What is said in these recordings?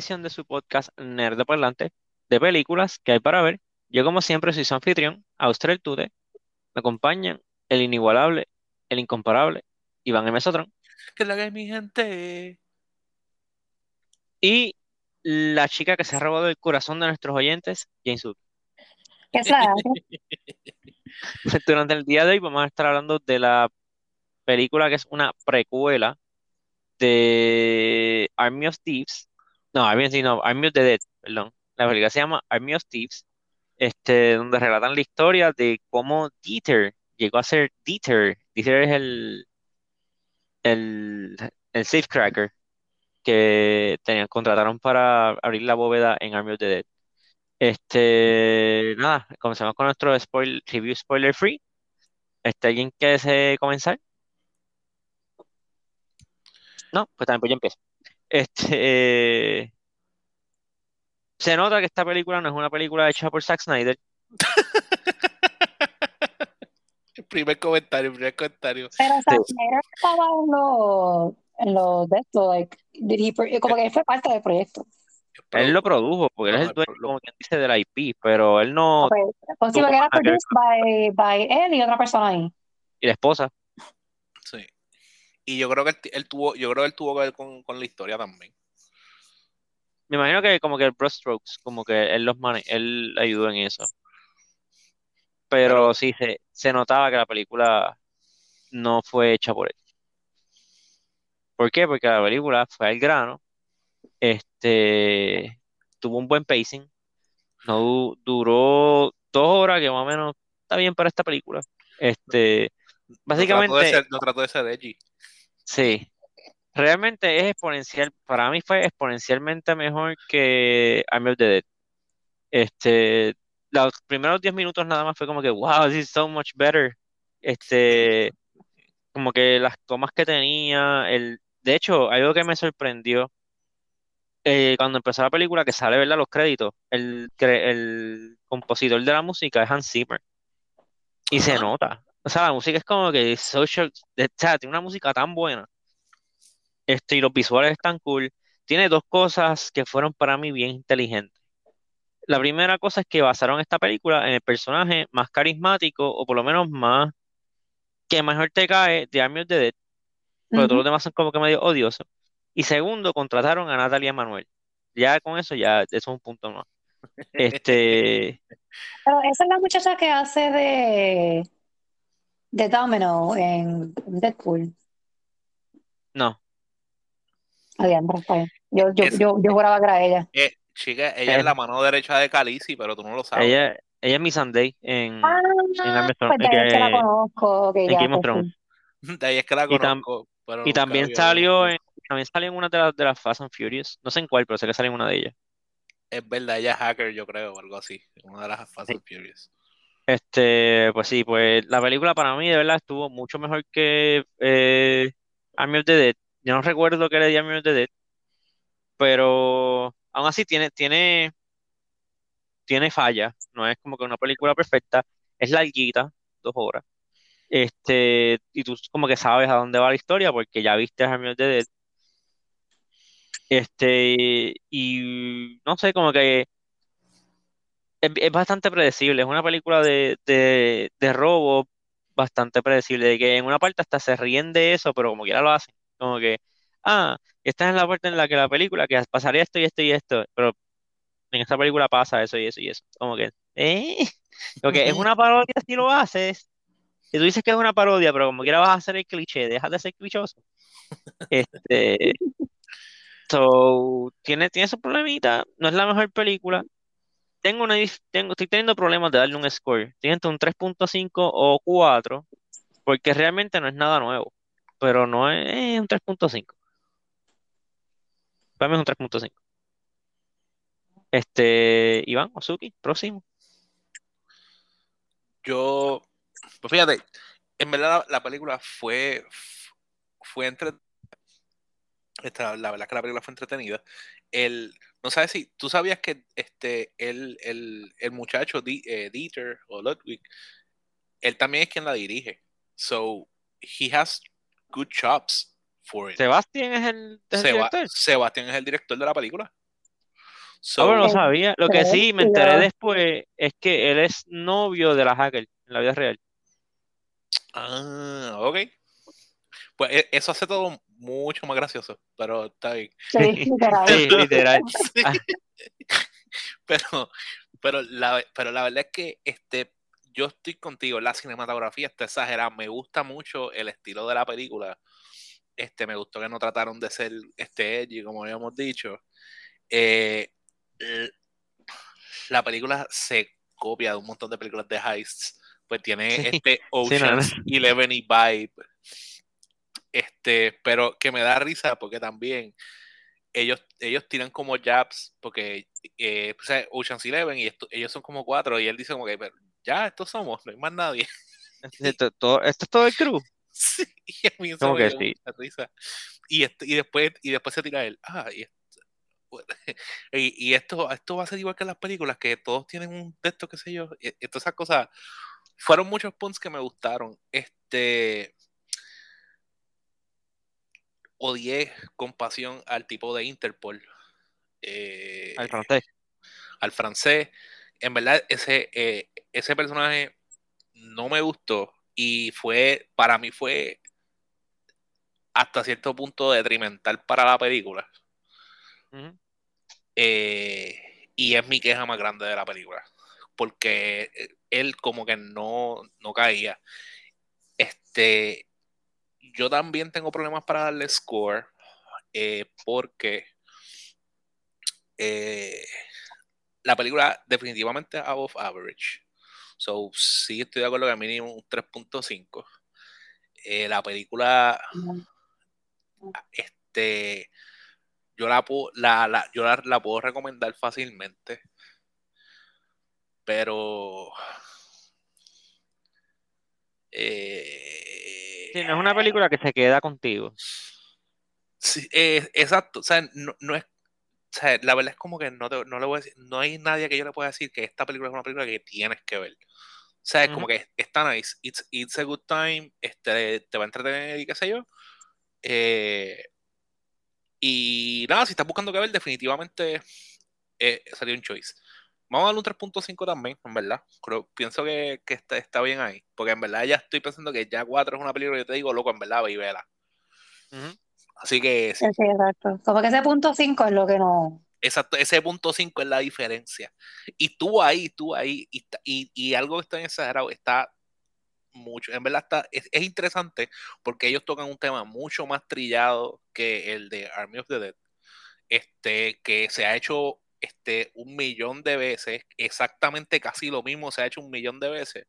edición de su podcast Nerd de Parlante de películas que hay para ver. Yo como siempre soy su anfitrión, Austral Tude. Me acompañan el inigualable, el incomparable, Iván M. Sotrón. Que la que mi gente. Y la chica que se ha robado el corazón de nuestros oyentes, Jane Suk. ¿Qué es la Durante el día de hoy vamos a estar hablando de la película que es una precuela de Army of Thieves. No, Army of, no, Army of the Dead, perdón. La película se llama Army of Thieves, este, donde relatan la historia de cómo Dieter llegó a ser Dieter. Dieter es el, el, el safecracker que tenían, contrataron para abrir la bóveda en Army of the Dead. Este, nada, comenzamos con nuestro spoil, review spoiler free. Este, ¿alguien quiere se- comenzar? No, pues también pues yo empiezo. Este, se nota que esta película no es una película hecha por Zack Snyder. Primer comentario, primer comentario. Pero Zack Snyder estaba en los en los de esto, like, did he como que él fue parte del proyecto. Él lo produjo, porque él es el dueño, lo- como quien dice, de la IP, pero él no, Okay. Pues sí, porque era produced by, by él y otra persona ahí. y la esposa. Sí. Y yo creo que él, él tuvo, yo creo que él tuvo que ver con, con la historia también. Me imagino que como que el Strokes, como que él los mane él ayudó en eso. Pero Pero- sí, se, se notaba que la película no fue hecha por él. ¿Por qué? Porque la película fue al grano, este, tuvo un buen pacing, no du- duró dos horas, que más o menos está bien para esta película. Este, No trató de básicamente, ser, no trató de ser edgy. Sí, realmente es exponencial, para mí fue exponencialmente mejor que Army of the Dead. Este, los primeros 10 minutos nada más fue como que, wow, this is so much better. Este, como que las tomas que tenía, el, de hecho, algo que me sorprendió eh, cuando empezó la película, que sale, ¿verdad? Los créditos, el, el compositor de la música es Hans Zimmer. Y se nota. O sea, la música es como que social, de- o sea, tiene una música tan buena. Este, y los visuales están cool. Tiene dos cosas que fueron para mí bien inteligentes. La primera cosa es que basaron esta película en el personaje más carismático, o por lo menos más que mejor te cae de Army of the Dead, pero todos los demás son como que medio odiosos. Y segundo, contrataron a Natalia Manuel. Ya con eso, ya eso es un punto más. Este, Pero esa es la muchacha que hace de, de Domino en Deadpool. no, Adiante, está bien. Yo, yo, Es- yo, yo juraba que era ella. Eh, chica, ella es la mano derecha de Khaleesi, pero tú no lo sabes. ella, ella es Miss Sunday en, Ah, pues de ahí es que la conozco. ok, en ya, Game of pues sí. De ahí es que la Y tam- conozco. pero Y también salió en, también salió en una de las, de las Fast and Furious. No sé en cuál, pero sé que salió en una de ellas. Es verdad, ella es hacker, yo creo, o algo así. Una de las Fast Sí. and Furious. Este, pues sí, pues la película para mí de verdad estuvo mucho mejor que eh, Army of the Dead. Yo no recuerdo que le di Army of the Dead, pero aún así tiene, tiene, tiene fallas. No es como que una película perfecta. Es larguita, dos horas. Este, y tú como que sabes a dónde va la historia porque ya viste Army of the Dead. Este, y no sé, como que es, es bastante predecible. Es una película de, de, de robo bastante predecible. De que en una parte hasta se ríen de eso, pero como quiera lo hacen. Como que, ah, esta es la parte en la que la película, que pasaría esto y esto y esto. Pero en esta película pasa eso y eso y eso. Como que, ¿eh? Como que es una parodia si lo haces. Y tú dices que es una parodia, pero como quiera vas a hacer el cliché, dejas de ser clichoso. Este, so, tiene, tiene su problemita, no es la mejor película. Tengo una, tengo, estoy teniendo problemas de darle un score. Estoy entre un 3.5 o 4, porque realmente no es nada nuevo, pero no es, un 3.5. Para mí es un 3.5. Este, Iván, Ozuki, próximo. Yo, pues fíjate, en verdad la, la película fue, fue entretenida. La verdad que la película fue entretenida. El, no sabes si tú sabías que este, el, el, el muchacho Di- eh, Dieter o Ludwig, él también es quien la dirige. So, he has good chops for it. Sebastián es el, es el director. Sebastián es el director de la película. So, Ah, bueno, no sabía. Lo que sí me enteré después es que él es novio de la hacker en la vida real. ah, ok. Pues e- eso hace todo mucho más gracioso, pero está bien. Sí, literal. Sí, literal. Sí. Pero, pero, la, pero la verdad es que este, yo estoy contigo, la cinematografía está exagerada, me gusta mucho el estilo de la película. Este, me gustó que no trataron de ser este edgy, como habíamos dicho. Eh, la película se copia de un montón de películas de heists. Pues tiene Sí. este no, no. Ocean's Eleven y vibe. Este, pero que me da risa porque también ellos, ellos tiran como jabs, porque eh, o sea, Ocean's Eleven y esto- ellos son como cuatro, y él dice como que, pero ya, estos somos, no hay más nadie. Esto, todo- esto es todo el crew. Sí, y a mí eso ¿Cómo me que sí? mucha risa. Y, esto- y, después, y después se tira él, ah, y y, y esto, esto va a ser igual que en las películas, que todos tienen un texto, qué sé yo, y, y todas esas cosas, fueron muchos puntos que me gustaron. Este, odié con pasión al tipo de Interpol. eh, Al francés. al francés. En verdad, ese, eh, ese personaje no me gustó y fue, para mí fue hasta cierto punto detrimental para la película. Eh, y es mi queja más grande de la película. Porque él como que no, no caía. Este, yo también tengo problemas para darle score. eh, porque eh, la película definitivamente above average. So, sí estoy de acuerdo que mínimo un 3.5. Eh, la película, este, yo la, puedo- la, la- yo la, la puedo recomendar fácilmente. Pero... eh, Sí, no es una película que se queda contigo. Sí, eh, exacto, o sea, no, no es, o sea, la verdad es como que no, te- no le voy a decir, no hay nadie que yo le pueda decir que esta película es una película que tienes que ver. O sea, es como Ujú. que está nice, it's, it's a good time, este, te va a entretener y qué sé yo. Eh, y nada, si estás buscando que ver, definitivamente eh, sería un choice. Vamos a darle un 3.5 también, en verdad. Creo, pienso que, que está, está bien ahí. Porque en verdad ya estoy pensando que ya 4 es una película que yo te digo, loco, en verdad, ve y vela. Ujú. Así que sí, Sí, exacto. Como que ese punto 5 es lo que no. Exacto, ese punto 5 es la diferencia. Y tú ahí, tú ahí, y, y, y algo que está exagerado, está mucho, en verdad está, es, es interesante porque ellos tocan un tema mucho más trillado que el de Army of the Dead, este, que se ha hecho este, un millón de veces, exactamente casi lo mismo se ha hecho un millón de veces.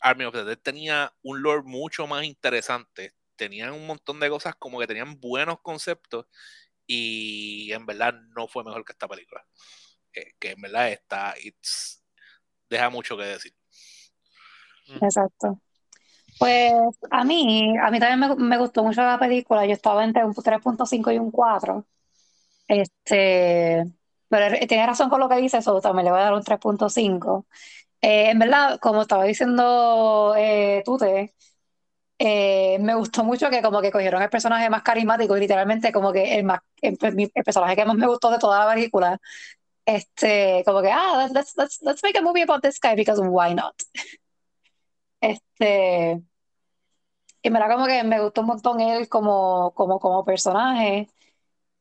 Army of the Dead tenía un lore mucho más interesante, tenían un montón de cosas como que tenían buenos conceptos y en verdad no fue mejor que esta película. Eh, que en verdad está, it's- deja mucho que decir. Exacto. Pues a mí, a mí también me, me gustó mucho la película. Yo estaba entre un 3.5 y un 4. Este, pero tiene razón con lo que dice, eso también le voy a dar un 3.5. Eh, en verdad, como estaba diciendo eh, Tute, eh, me gustó mucho que como que cogieron el personaje más carismático y literalmente como que el, más, el, el personaje que más me gustó de toda la película. Este, como que, ah, let's, let's, let's make a movie about this guy because why not? Este, y me da como que me gustó un montón él como, como, como personaje.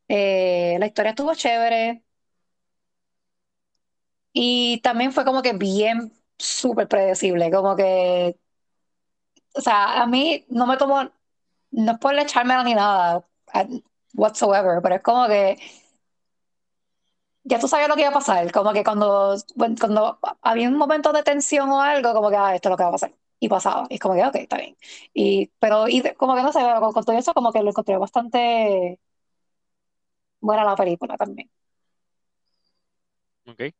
Eh, la historia estuvo chévere. Y también fue como que bien súper predecible, como que, o sea, a mí no me tomó, no es por echármela ni nada, whatsoever, pero es como que ya tú sabías lo que iba a pasar, como que cuando, cuando había un momento de tensión o algo, como que, ah, esto es lo que va a pasar, y pasaba, y es como que, ok, está bien. Y, pero, como que no sé, con, con todo eso, como que lo encontré bastante buena la película también. Ok.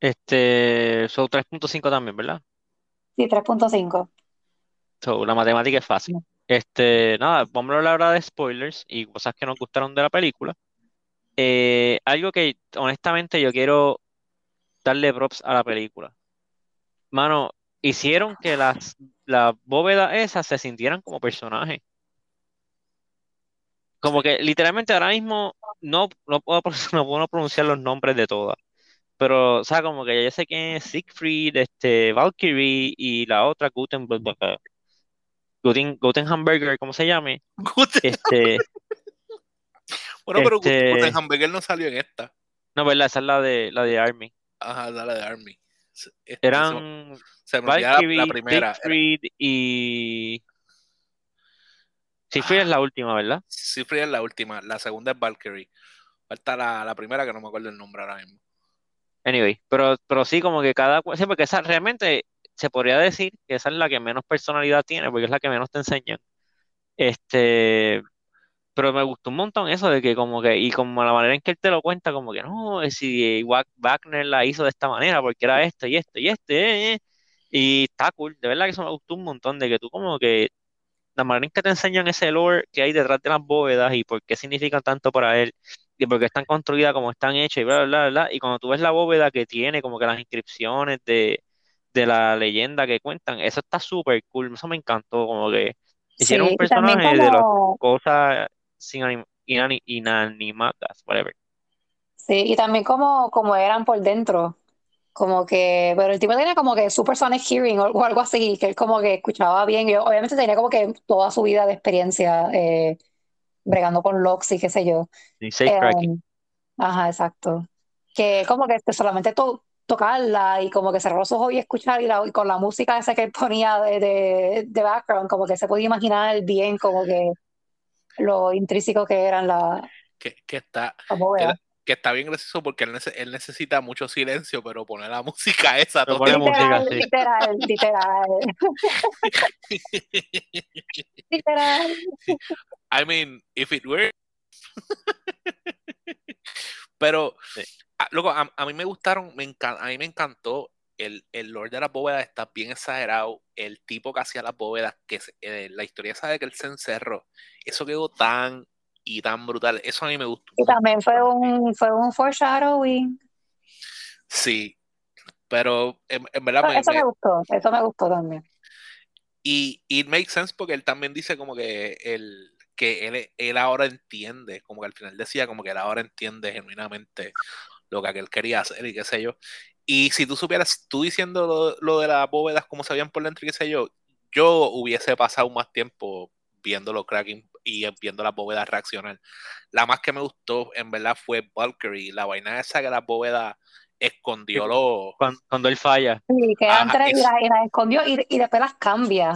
Este, son 3.5 también, ¿verdad? Sí, 3.5. So, la matemática es fácil. Este, nada, vamos a hablar ahora de spoilers y cosas que nos gustaron de la película. Eh, algo que honestamente yo quiero darle props a la película. Mano, hicieron que las, las bóvedas esas se sintieran como personajes. como que literalmente ahora mismo no, no, puedo, no puedo pronunciar los nombres de todas. Pero, o sea, como que yo sé quién es Siegfried, este, Valkyrie y la otra, Guten, Guten, Guten Hamburger, ¿cómo se llame? Este, bueno, pero este- Guten Hamburger no salió en esta. no, ¿verdad? Esa es la de, la de Army. Ajá, la de Army. Este, Eran se me Valkyrie, la primera. Era- Siegfried y... Siegfried es la última, ¿verdad? Siegfried es la última, la segunda es Valkyrie. Falta la, la primera que no me acuerdo el nombre ahora mismo. Anyway, pero, pero sí, como que cada... cu- Sí, porque esa realmente se podría decir que esa es la que menos personalidad tiene, porque es la que menos te enseñan. Este... Pero me gustó un montón eso de que como que, y como la manera en que él te lo cuenta, como que no, eh, si Wa- Wagner la hizo de esta manera, porque era esto y esto y este, eh, eh". y está cool, de verdad que eso me gustó un montón, de que tú como que, la manera en que te enseñan ese lore que hay detrás de las bóvedas y por qué significan tanto para él, y por qué están construidas como están hechas y bla, bla, bla, bla, y cuando tú ves la bóveda que tiene, como que las inscripciones de, de la leyenda que cuentan, eso está súper cool, eso me encantó, como que hicieron Sí, un personaje de las como, cosas sin anim- inani- inanimadas, whatever. sí, y también como, como eran por dentro. Como que, pero el tipo tenía como que supersonic hearing o, o algo así, que él como que escuchaba bien. Y obviamente tenía como que toda su vida de experiencia eh, bregando con locks y qué sé yo. Y safe cracking. Em, ajá, exacto. Que como que este, solamente to- tocarla y como que cerrar los ojos y escuchar y, la- y con la música esa que ponía de, de, de background, como que se podía imaginar bien como que lo intrínseco que eran las Que, que está, bóvedas. que está bien gracioso porque él, nece- él necesita mucho silencio, pero poner la música esa Pero todo pone música, Literal, sí. literal, literal, literal. I mean, if it were. Pero, Sí. a, loco, a, a mí me gustaron, me encan- a mí me encantó el, el Lord de las bóvedas, está bien exagerado. El tipo que hacía las bóvedas, que se- eh, la historia sabe que él se encerró. Eso quedó tan y tan brutal. Eso a mí me gustó. Y también fue un, fue un foreshadowing. Sí, pero en, en verdad Eso, me, eso me- me gustó, eso me gustó también. Y it makes sense porque él también dice como que él, que él, él ahora entiende, como que al final decía como que él ahora entiende genuinamente lo que aquel quería hacer y qué sé yo. Y si tú supieras, tú diciendo lo, lo de las bóvedas como sabían por dentro y qué sé yo, yo hubiese pasado más tiempo viendo los cracking y viendo las bóvedas reaccionar. La más que me gustó en verdad fue Valkyrie, la vaina esa que las bóvedas escondió los... Cuando, cuando él falla. Sí, Ajá, y es- las y las escondió y, y después las cambia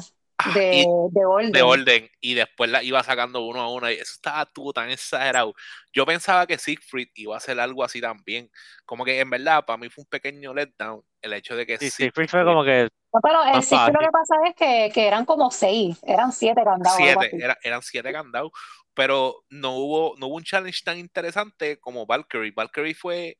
de, y- de orden. de orden y después la iba sacando uno a uno y eso estaba tú tan exagerado. Yo pensaba que Siegfried iba a hacer algo así también. Como que en verdad para mí fue un pequeño letdown el hecho de que Sí, Siegfried Siegfried fue como que No, pero en más sí lo que pasa es que, que eran como seis, eran siete candados, siete, era- eran siete candados, pero no hubo, no hubo un challenge tan interesante como Valkyrie. Valkyrie fue,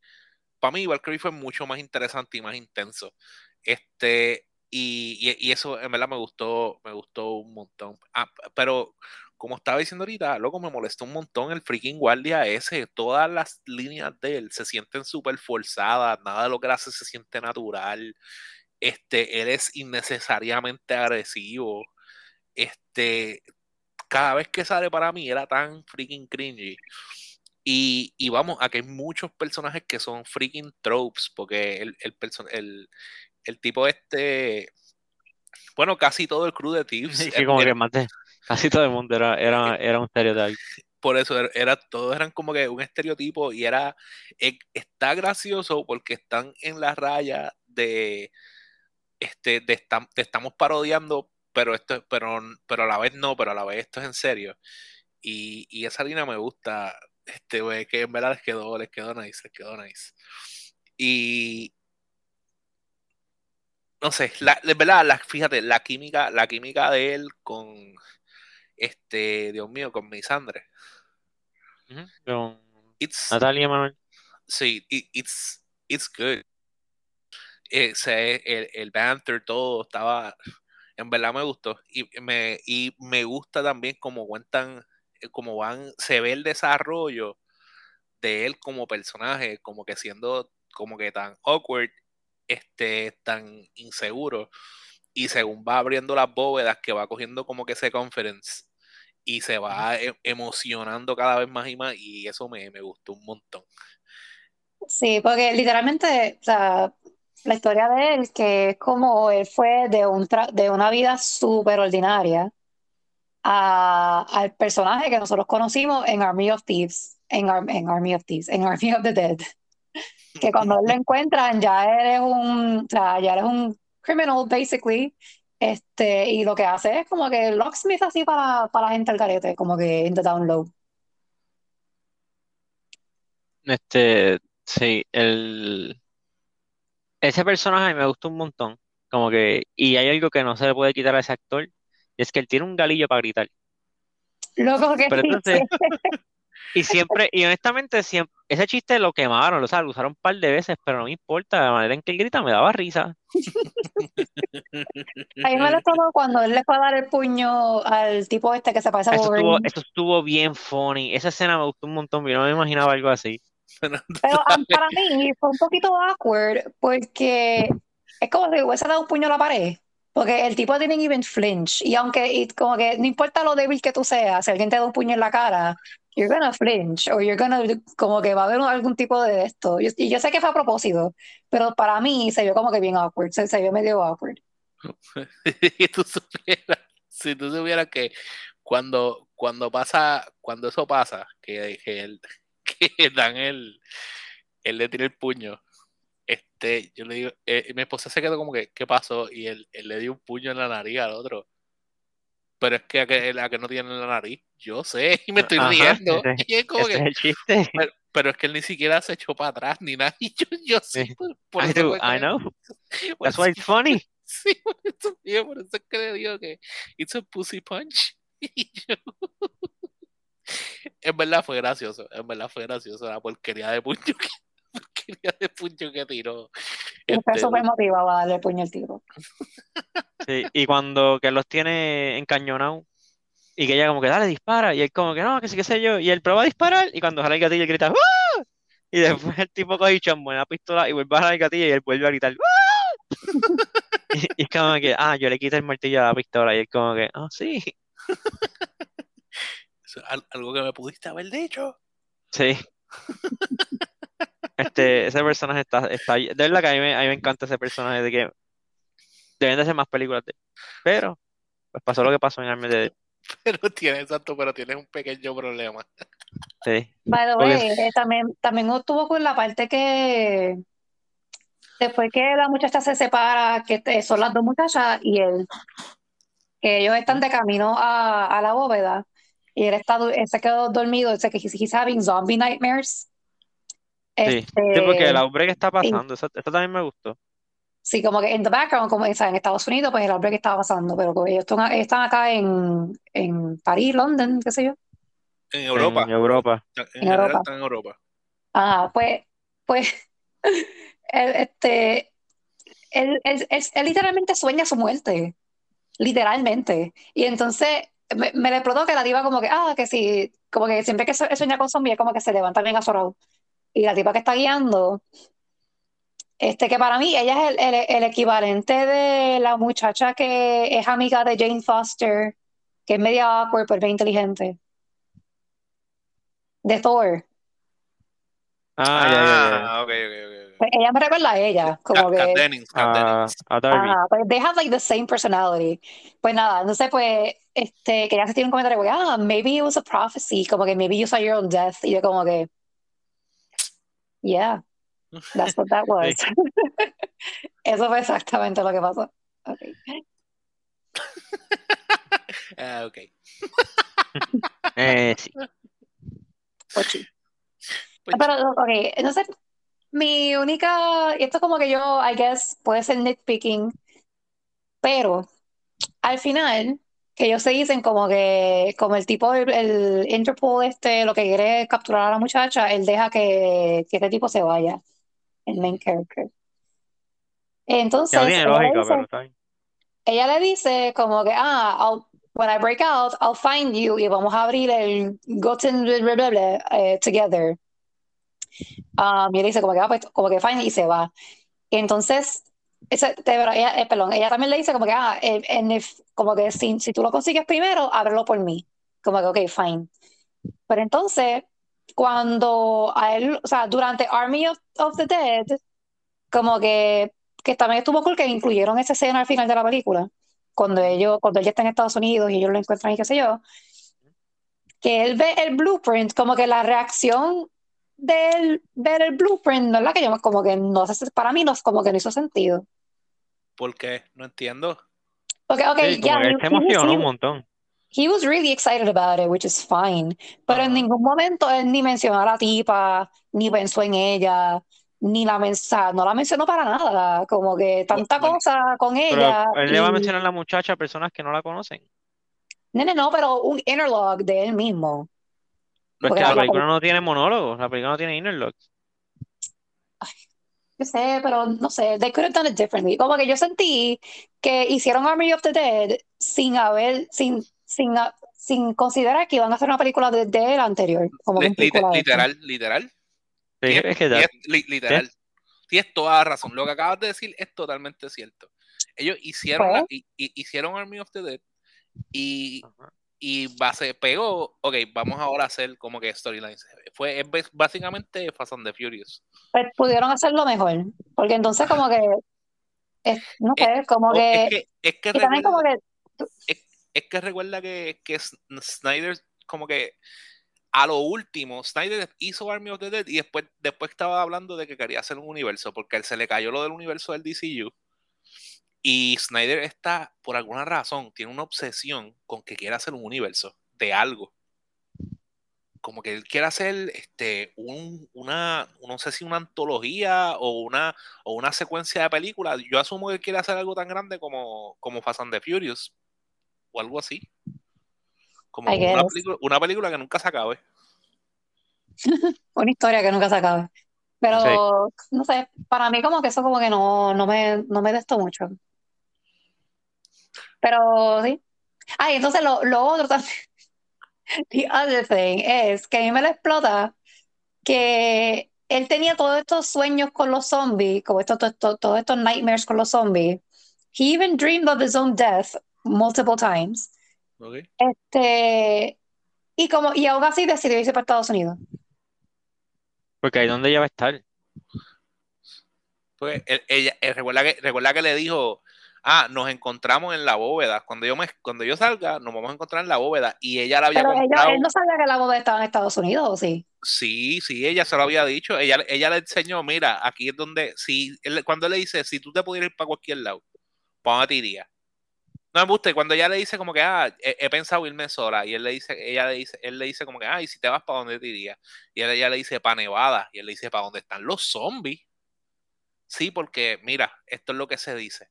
para mí, Valkyrie fue mucho más interesante y más intenso. Este, y, y- eso en verdad me gustó, me gustó un montón. Ah, pero como estaba diciendo ahorita, loco, me molestó un montón el freaking guardia ese. Todas las líneas de él se sienten súper forzadas, nada de lo que él hace se siente natural. Este, él es innecesariamente agresivo. Este, cada vez que sale para mí era tan freaking cringy. Y, y vamos, a que hay muchos personajes que son freaking tropes, porque el, el, el, el tipo este, bueno, casi todo el crew de Thieves, Sí, era- como era- que casi todo el mundo era, era, era un estereotipo. por eso era, era- todos eran como que un estereotipo y era, e- está gracioso porque están en la raya de, este, de estam- estamos parodiando, pero esto, pero, pero a la vez no, pero a la vez esto es en serio. Y, y esa línea me gusta, este, güey, que en verdad les quedó, les quedó nice, les quedó nice. Y no sé, la, de verdad, la, fíjate, la química, la química de él con este, Dios mío, con Misandre. It's, Natalia Manuel. sí, it- it's, it's good. Ese, el, el banter, todo estaba, en verdad me gustó. Y me, y me gusta también como cuentan, eh, como van, se ve el desarrollo de él como personaje, como que siendo como que tan awkward, este, tan inseguro. Y según va abriendo las bóvedas, que va cogiendo como que ese conference. y se va e- emocionando cada vez más y más y eso me, me gustó un montón. Sí, porque literalmente, o sea, la historia de él, que es como él fue de, un tra- de una vida súper ordinaria a- al personaje que nosotros conocimos en Army of Thieves, en, Ar- en Army of Thieves, en Army of the Dead, que cuando él lo encuentran ya eres un, o sea, ya eres un criminal, basically, este, y lo que hace es como que locksmith así para, para la gente al garete, como que in the down low. Este, sí, el, ese personaje me gustó un montón. Como que, y hay algo que no se le puede quitar a ese actor, y es que él tiene un galillo para gritar. Loco que Pero entonces, y siempre, y honestamente, siempre, ese chiste lo quemaron, o sea, lo usaron un par de veces, pero no me importa, la manera en que él grita me daba risa. A mí me lo tomó cuando él le fue a dar el puño al tipo este que se parece a Eso estuvo, eso estuvo bien funny. Esa escena me gustó un montón, yo no me imaginaba algo así. Pero ah, para mí fue un poquito awkward porque es como si hubiese dado un puño a la pared. Porque el tipo didn't even flinch. Y aunque, y como que no importa lo débil que tú seas, si alguien te da un puño en la cara, you're gonna flinch. O you're gonna, como que va a haber algún tipo de esto. Yo- y yo sé que fue a propósito, pero para mí se vio como que bien awkward. Se, se vio medio awkward. si tú supieras, si tú supieras que cuando, cuando pasa, cuando eso pasa, que, que, él- que dan el, él le tira el puño, este, yo le digo, eh, mi esposa se quedó como que, ¿qué pasó? Y él, él le dio un puño en la nariz al otro. Pero es que a que, a que no tiene en la nariz, yo sé, y me estoy Ajá, riendo. ese- Y es como Ese que, es el chiste. pero, pero es que él ni siquiera se echó para atrás ni nada. Y yo, yo sí, Sí. por, por I do, I know. That's why it's funny. Sí, por eso, tío, por eso es que le digo que it's a pussy punch. Y yo- En verdad fue gracioso, en verdad fue gracioso la porquería de puño que, de puño que tiró. Fue Este, súper motivado a darle el puño al tipo. Sí, y cuando que los tiene encañonados y que ella como que dale, dispara, y él como que no, que sí, qué sé yo, y él prueba a disparar y cuando jala el gatillo él grita ¡Ah! Y después el tipo coge y chambea la pistola y vuelve a jalar el gatillo y él vuelve a gritar ¡Ah! Y, y es como que, ah, yo le quité el martillo a la pistola y él como que, ah, sí, eso es al- algo que me pudiste haber dicho. sí. Este, ese personaje está, está, de verdad que a mí me, a mí me encanta ese personaje de que deben de hacer más películas de él. Pero, pues pasó lo que pasó en Dead. Pero tienes, exacto, pero tienes un pequeño problema. Sí. By the Porque- way, eh, también, también estuvo con la parte que después que la muchacha se separa, que te- son las dos muchachas y él, que ellos están de camino a, a la bóveda y él, está, él se quedó dormido, dice que he's, he's having zombie nightmares. Sí, Este, sí, porque el outbreak está pasando, eso, eso también me gustó. sí, como que en the background, como o sea, en Estados Unidos, pues el outbreak estaba pasando, pero pues, ellos están, acá en, en París, London, qué sé yo. En Europa. En Europa. En, En general Europa. están en Europa. Ah, pues, pues, él, este, él, él- él- él literalmente sueña su muerte, literalmente. Y entonces me, me le explotó que la diva como que, ah, que sí, como que siempre que se- sueña con zombies, como que se levanta bien azorado. Y la tipa que está guiando, este, que para mí ella es el, el- el equivalente de la muchacha que es amiga de Jane Foster, que es media awkward, pero bien inteligente. De Thor. Ah, ya, ya, ya. Ah, ok, ok, ok. Pues ella me recuerda a ella, como Kat- Kat que, Dennings, Kat A, Dennings. a Darby. ah, pues they have like the same personality. Pues nada, entonces pues, este, que ella se tiene un comentario, como que, ah, maybe it was a prophecy, como que maybe you saw your own death, y yo como que, yeah, that's what that was. Eso fue exactamente lo que pasó. Okay. Ah, ok. Eh, sí. Sí. Pues, Pero, ok, entonces, mi única, esto como que yo, I guess, puede ser nitpicking, pero al final, que ellos se dicen como que, como el tipo, el, el Interpol este, lo que quiere es capturar a la muchacha, él deja que, que este tipo se vaya, el main character. Entonces, Que no tiene ella le lógica, dice- pero está bien. ella le dice como que, ah, I'll- when I break out, I'll find you y vamos a abrir el Goten blah, blah, blah, blah, eh, together. Um, y él dice como que, ah, pues, como que fine y se va. Entonces, ese, te- pero ella, eh, perdón, ella también le dice como que, ah, eh, and if- como que si, si tú lo consigues primero, ábrelo por mí. Como que, ok, fine. Pero entonces, cuando a él, o sea, durante Army of, of the Dead, como que, que también estuvo cool que incluyeron esa escena al final de la película, cuando ellos, cuando él ya está en Estados Unidos y ellos lo encuentran y qué sé yo, que él ve el blueprint, como que la reacción de él ver el blueprint, no es la que yo como que no sé, para mí no es como que no hizo sentido. ¿Por qué? No entiendo. Okay, okay, Sí, como yeah, se emocionó he- un montón. He was really excited about it, which is fine. Pero en ningún momento él ni mencionó a la tipa, ni pensó en ella, ni la mensa, no la mencionó para nada. Como que tanta cosa con Pero ella. él le va a mencionar a la muchacha a personas que no la conocen. Nene, no, pero un interlog de él mismo. Pues Porque que la la- película no tiene monólogos, la película no tiene inner locks. Yo sé, pero no sé, they could have done it differently. Como que yo sentí que hicieron Army of the Dead sin haber, sin, sin, sin considerar que iban a hacer una película de, de él anterior. Como que Li- un prequel lite- a esto. literal, literal. Sí, Tienes- es que da- tienes- li- literal. Tienes toda la razón. Lo que acabas de decir es totalmente cierto. Ellos hicieron, Pues. la- hi- hi- hicieron Army of the Dead y, Ajá. Y base, pegó, ok, vamos ahora a hacer como que storylines. Fue es básicamente Fast and the Furious. Pues pudieron hacerlo mejor. Porque entonces como que, es- no sé, como O- que, es que, es que también como es que recuerda que, que Snyder como que a lo último, Snyder hizo Army of the Dead y después, después estaba hablando de que quería hacer un universo, porque él se le cayó lo del universo del DCU. Y Snyder está, por alguna razón, tiene una obsesión con que quiere hacer un universo de algo. Como que él quiere hacer este, un, una, no sé si una antología o una, o una secuencia de películas. Yo asumo que quiere hacer algo tan grande como, como Fast and the Furious o algo así. Como una película, una película que nunca se acabe. una historia que nunca se acabe. Pero, no sé, para mí como que eso como que no, no me, no me destó mucho. Pero sí. Ah, y entonces lo, lo otro también, the other thing es que a mí me lo explota que él tenía todos estos sueños con los zombies, como estos, todos estos, todos estos nightmares con los zombies. He even dreamed of his own death multiple times. Este, y como, y aún así decidió irse para Estados Unidos. Porque ahí donde ella va a estar. Porque él- ella, él recuerda, que, recuerda que le dijo, ah, nos encontramos en la bóveda. Cuando yo, me, cuando yo salga, nos vamos a encontrar en la bóveda. Y ella la había Pero ella, comprado. él no sabía que la boda estaba en Estados Unidos, ¿o sí? Sí, sí, ella se lo había dicho. Ella, ella le enseñó, mira, aquí es donde, si, él- cuando él le dice, si tú te pudieras ir para cualquier lado, ¿para dónde te irías? No me gusta, cuando ella le dice como que, ah, he, he pensado irme sola, y él le dice, ella le dice, él le dice como que, ah, y si te vas, ¿para dónde te irías? Y él- ella le dice, para Nevada, y él le dice, ¿para dónde están los zombies? Sí, porque, mira, esto es lo que se dice.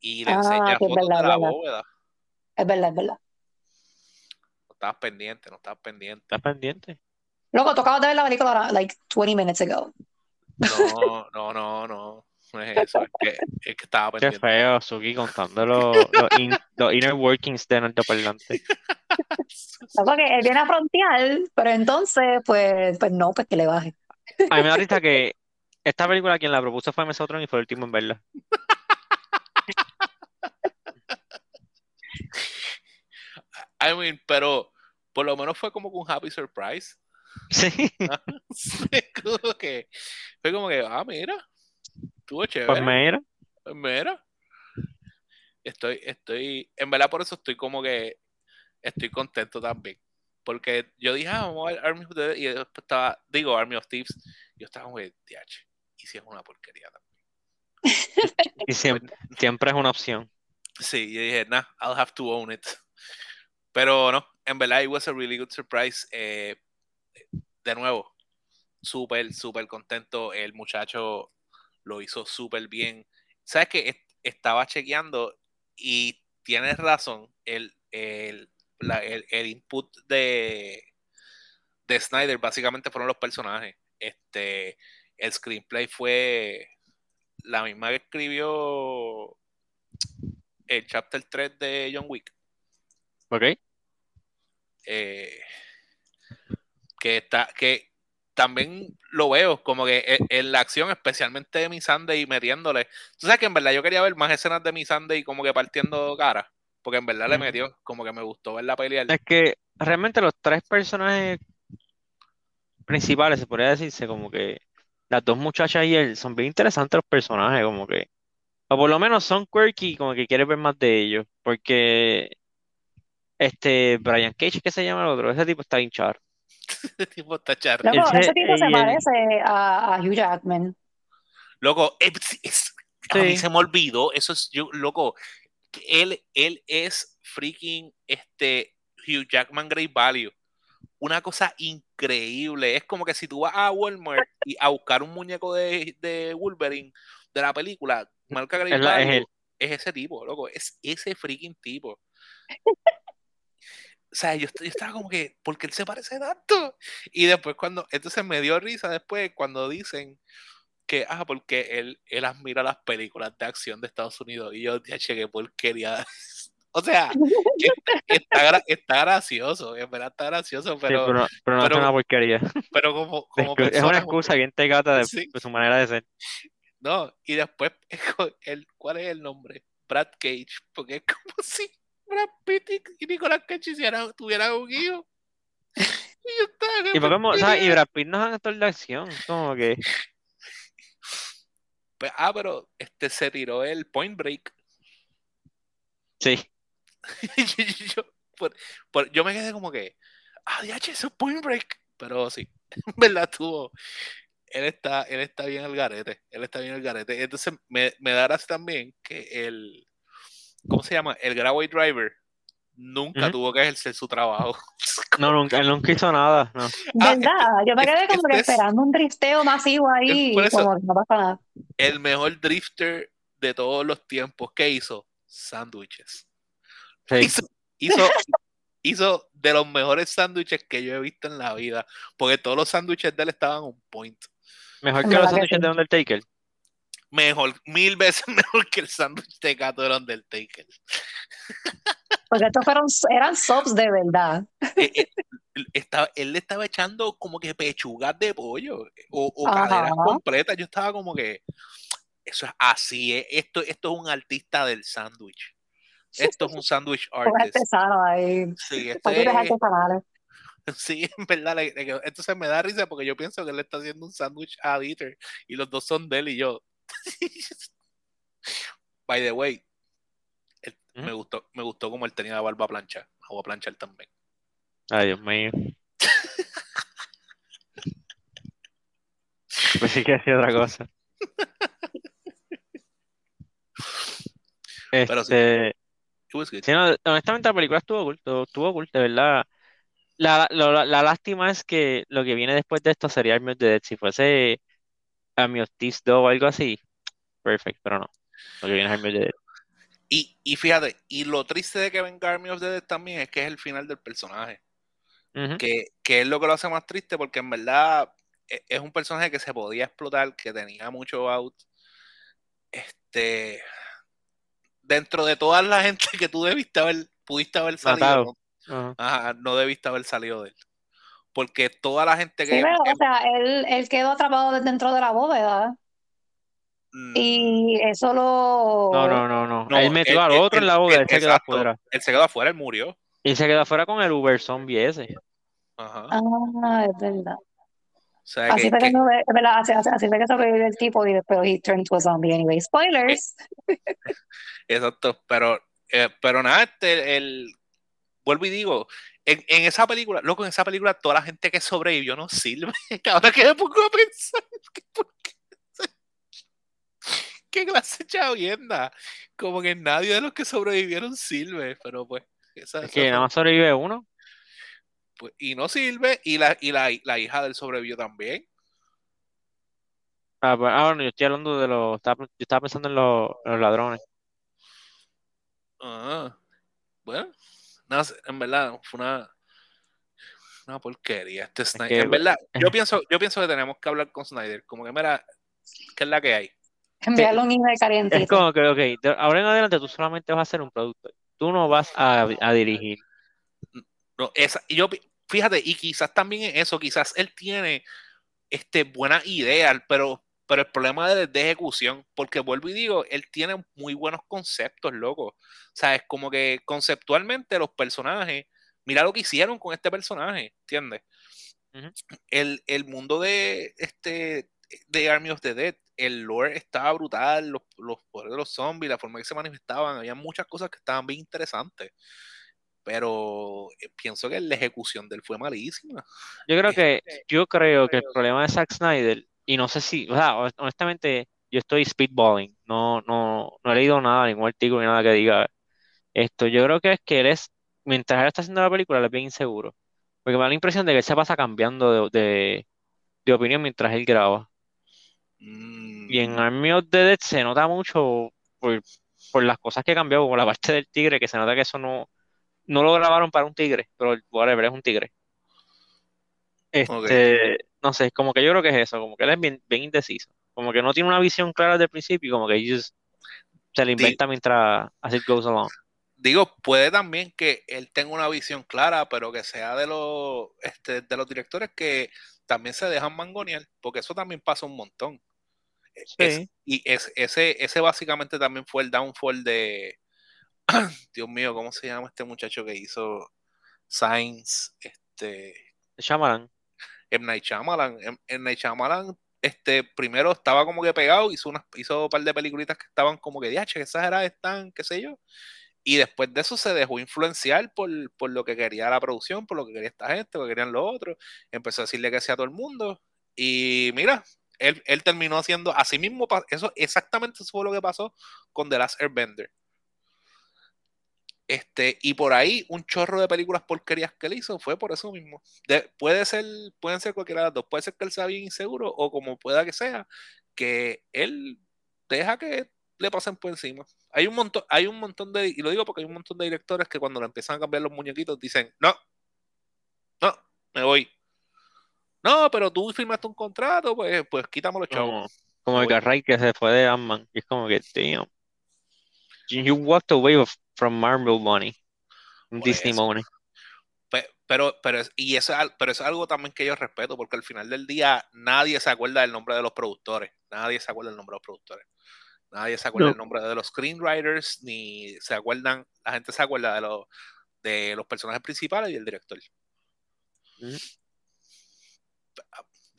Y le Ah, enseña fotos verdad, de la verdad. bóveda. Es verdad, es verdad. No estabas pendiente, no estabas pendiente. ¿Estás pendiente? Loco, tú acabas de ver la película ahora, like 20 minutes ago. No, no, no, no. No es eso, es que, es que estaba Qué pendiente. feo, Suki, contando los, los, in- los inner workings de nuestro parlante. No, porque él viene a frontear, pero entonces, pues, pues no, pues que le baje. A mí me da risa que esta película quien la propuso fue Mesotron y fue el último en verla. I mean, pero por lo menos fue como un happy surprise. Sí, Fue como que, fue como que, ah, mira, estuvo pues chévere. mira. Pues mira. Estoy, estoy, en verdad por eso estoy como que, estoy contento también. Porque yo dije, ah, vamos a ver Army of the Dead", y después estaba, digo, Army of Thieves, y yo estaba como que, "Diache, y si es una porquería también. Y siempre, siempre es una opción. Sí, yo dije, nah, I'll have to own it. Pero no, en verdad, it was a really good surprise. Eh, de nuevo, súper, súper contento. El muchacho lo hizo súper bien. ¿Sabes qué? Estaba chequeando y tienes razón. El, el, la- el, el input de, de Snyder básicamente fueron los personajes. Este, el screenplay fue la misma que escribió el chapter 3 de John Wick. ¿Ok? eh, que está que también lo veo como que en, en la acción especialmente de mi Sunday metiéndole tú sabes que en verdad yo quería ver más escenas de mi Sunday como que partiendo cara Porque en verdad le metió, como que me gustó ver la pelea. Es que realmente los tres personajes principales, se podría decirse, como que las dos muchachas y él, son bien interesantes los personajes, como que, o por lo menos son quirky, como que quieres ver más de ellos, porque este Brian Cage, que se llama el otro, ese tipo está bien charro. Ese tipo está charro. Loco, Ese- ese tipo se el- parece a, a Hugh Jackman. Loco, es- es- a mí Sí. se me olvidó, eso es, yo, loco, él, él es freaking este Hugh Jackman Great Value. Una cosa increíble. Es como que si tú vas a Walmart y a buscar un muñeco de, de Wolverine de la película, marca Es la- es ese tipo, loco, es ese freaking tipo. O sea, yo, yo estaba como que, ¿por qué él se parece tanto? Y después cuando, entonces me dio risa después cuando dicen que, ah, porque él, él admira las películas de acción de Estados Unidos. Y yo, ya qué porquería. O sea, está, está gra- está gracioso, en verdad está gracioso, Sí, pero, pero, no pero- es una porquería. pero como, como Es una excusa bien tecata de, Sí. de su manera de ser. No, y después, el, ¿cuál es el nombre? Brad Cage, porque es como si Brad Pitt y- Nicolas Cage hicieran, tuvieran un hijo. Y yo estaba Y como. ¿sabes? Y Brad Pitt no es un actor de acción, como que, Pues, ah, pero este se tiró el Point Break. sí. yo, yo- yo- por- por- yo me quedé como que, ah, DH, eso es Point Break. Pero sí, en verdad tuvo. Él está, él está bien al garete. Él está bien al garete. Entonces me, me da gracia también que el. ¿Cómo se llama? El Gravity Driver nunca tuvo que ejercer su trabajo. No, nunca, él nunca hizo nada, no. Ah, ¿Verdad? Yo me quedé como que este es- esperando un drifteo masivo ahí eso. como que no pasa nada. El mejor drifter de todos los tiempos. ¿Qué hizo? Sándwiches. Sí. hizo, hizo, hizo de los mejores sándwiches que yo he visto en la vida. Porque todos los sándwiches de él estaban on point. Mejor que los sándwiches de Undertaker. Mejor, mil veces mejor que el sándwich de gato del Undertaker. Porque estos fueron, eran subs de verdad. Eh, eh, estaba, él le estaba echando como que pechugas de pollo o, o caderas completas. Yo estaba como que, eso es así, eh, esto, esto es un artista del sándwich. Esto es un sándwich Con artist. ahí. Sí, esto Paquitos es- artesanales. Sí, en verdad, entonces me da risa porque yo pienso que él está haciendo un sándwich a Dieter y los dos son de él y yo. By the way, él- me gustó, me gustó como él tenía la barba plancha, agua planchar también. Ay, Dios mío. Pues sí que hacía otra cosa. Pero sí. It was good. sí, no, honestamente la película estuvo cool, estuvo, estuvo cool, de verdad. La, la, la lástima es que lo que viene después de esto sería Army of the Dead. Si fuese Army of Thieves 2 o algo así, perfecto, pero no. Lo que viene es Army of the Dead. Y, y fíjate, y lo triste de que venga Army of the Dead también es que es el final del personaje. Que, que es lo que lo hace más triste porque en verdad e- es un personaje que se podía explotar, que tenía mucho out. Este, dentro de toda la gente que tú debiste haber, pudiste haber salido, Matado. no, Ajá. ajá, no debiste haber salido de él. Porque toda la gente Sí, que... pero, que- o sea, él, él quedó atrapado dentro de la bóveda mm, y eso lo... No, no, no, no. no, Él metió al él- otro él- en la boda, él- él se quedó exacto, afuera. Él se quedó afuera, él murió. Y se quedó afuera con el Uber Zombie ese. Ajá. Ah, es verdad. O sea, Así que, fue que, que- no- así, así- así fue que sobrevivió el tipo y después he turned to a zombie anyway. Spoilers. Exacto, pero, eh, pero nada, este, el, vuelvo y digo, en, en esa película, loco, en esa película toda la gente que sobrevivió no sirve. Ahora que me pongo a pensar, que ¿por qué? ¿Qué clase de chavienda? Como que nadie de los que sobrevivieron sirve, pero pues, esa, Es esa que fue- nada más sobrevive uno. Pues, y no sirve, y la, y la, la hija del sobrevivió también. Ah, pues, ah, bueno, yo estoy hablando de los. Estaba, yo estaba pensando en los, en los ladrones. Ah, bueno, nada, en verdad, fue una, una porquería este Snyder. que- en verdad, yo pienso, yo pienso que tenemos que hablar con Snyder, como que mira, ¿qué es la que hay? Enviarle un email Es calientito. como que, ok, ahora en adelante tú solamente vas a hacer un producto. Tú no vas a, a dirigir. No, esa, y yo, fíjate, y quizás también en eso, quizás él tiene este, buenas ideas, pero, pero el problema de, de ejecución, porque vuelvo y digo, él tiene muy buenos conceptos, loco. O sea, es como que conceptualmente los personajes, mira lo que hicieron con este personaje, ¿entiendes? El, el mundo de este de Army of the Dead, el lore estaba brutal, los, los poderes de los zombies, la forma que se manifestaban, había muchas cosas que estaban bien interesantes. Pero eh, pienso que la ejecución de él fue malísima. Yo creo que, Este, yo creo que el problema de Zack Snyder, y no sé si, o sea, hon- honestamente, yo estoy speedballing, no, no, no he leído nada, ningún artículo ni nada que diga esto. Yo creo que es que él es, mientras él está haciendo la película, él es bien inseguro. Porque me da la impresión de que él se pasa cambiando de, de, de opinión mientras él graba. mm, Y en Army of the Dead se nota mucho por, por las cosas que cambió, como la parte del tigre, que se nota que eso no, no lo grabaron para un tigre, pero whatever, es un tigre. Este, no sé, como que yo creo que es eso, como que él es bien, bien indeciso. Como que no tiene una visión clara desde el principio y como que just se le inventa mientras as it goes along. digo, puede también que él tenga una visión clara, pero que sea de los, este, de los directores que también se dejan mangonear, porque eso también pasa un montón. Es- y es, ese, ese básicamente también fue el downfall de, Dios mío, ¿cómo se llama este muchacho que hizo Science? Este, Shyamalan. M. Night Shyamalan. M. M. Night Shyamalan, este, primero estaba como que pegado, hizo, unas, hizo un par de peliculitas que estaban como que, diache, que exageradas están, qué sé yo. Y después de eso se dejó influenciar por, por lo que quería la producción, por lo que quería esta gente, lo que querían los otros. Empezó a decirle que sea a todo el mundo. Y mira, él, él terminó haciendo así mismo, eso exactamente eso fue lo que pasó con The Last Airbender. Este, y por ahí un chorro de películas porquerías que él hizo fue por eso mismo. De- puede ser, pueden ser cualquiera de las dos. Puede ser que él sea bien inseguro o como pueda que sea, que él deja que le pasen por encima. Hay un montón, hay un montón de, y lo digo porque hay un montón de directores que cuando le empiezan a cambiar los muñequitos dicen, no, no, me voy. No, pero tú firmaste un contrato, pues, pues quítame los chavos. Como, como el. Garray que se fue de Ant-Man. Es como que, damn. You walked away from Marvel money. Por Disney eso. money. Pe- Pero, pero, es- y eso, pero eso es algo también que yo respeto, porque al final del día nadie se acuerda del nombre de los productores. Nadie se acuerda del nombre de los productores. Nadie se acuerda No. del nombre de los screenwriters, ni se acuerdan, la gente se acuerda de los, de los personajes principales y el director. Ujú.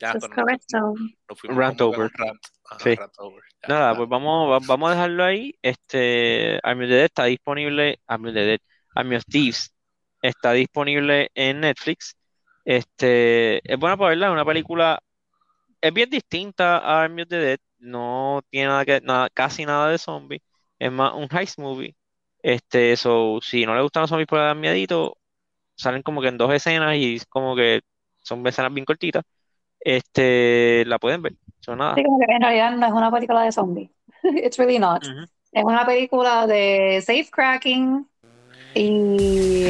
Ya, es correcto. nos fuimos Rant over. un rant. Ajá, Sí. rant over. Ya, Nada, ya. pues vamos, va- vamos a dejarlo ahí. Este, Army of the Dead está disponible, Army of the Dead, Army of Thieves está disponible en Netflix. Este, es buena para verla, es una película, es bien distinta a Army of the Dead, no tiene nada que, nada, casi nada de zombies, es más un heist movie. Este, so, si no le gustan los zombies por dar miedito, salen como que en dos escenas y como que son escenas bien cortitas. Este, la pueden ver, son nada. Sí, como que en realidad no es una película de zombies. It's really not. Es una película de safecracking y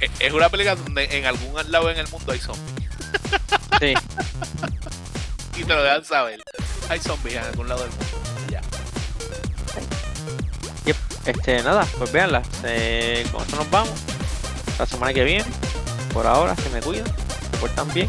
Es- Es una película donde en algún lado en el mundo hay zombies. Sí. Y te lo dejan saber. Hay zombies en algún lado del mundo. Ya. Este, nada, pues véanla. Eh, con esto nos vamos. La semana que viene. Por ahora, se me cuidan. Se portan bien.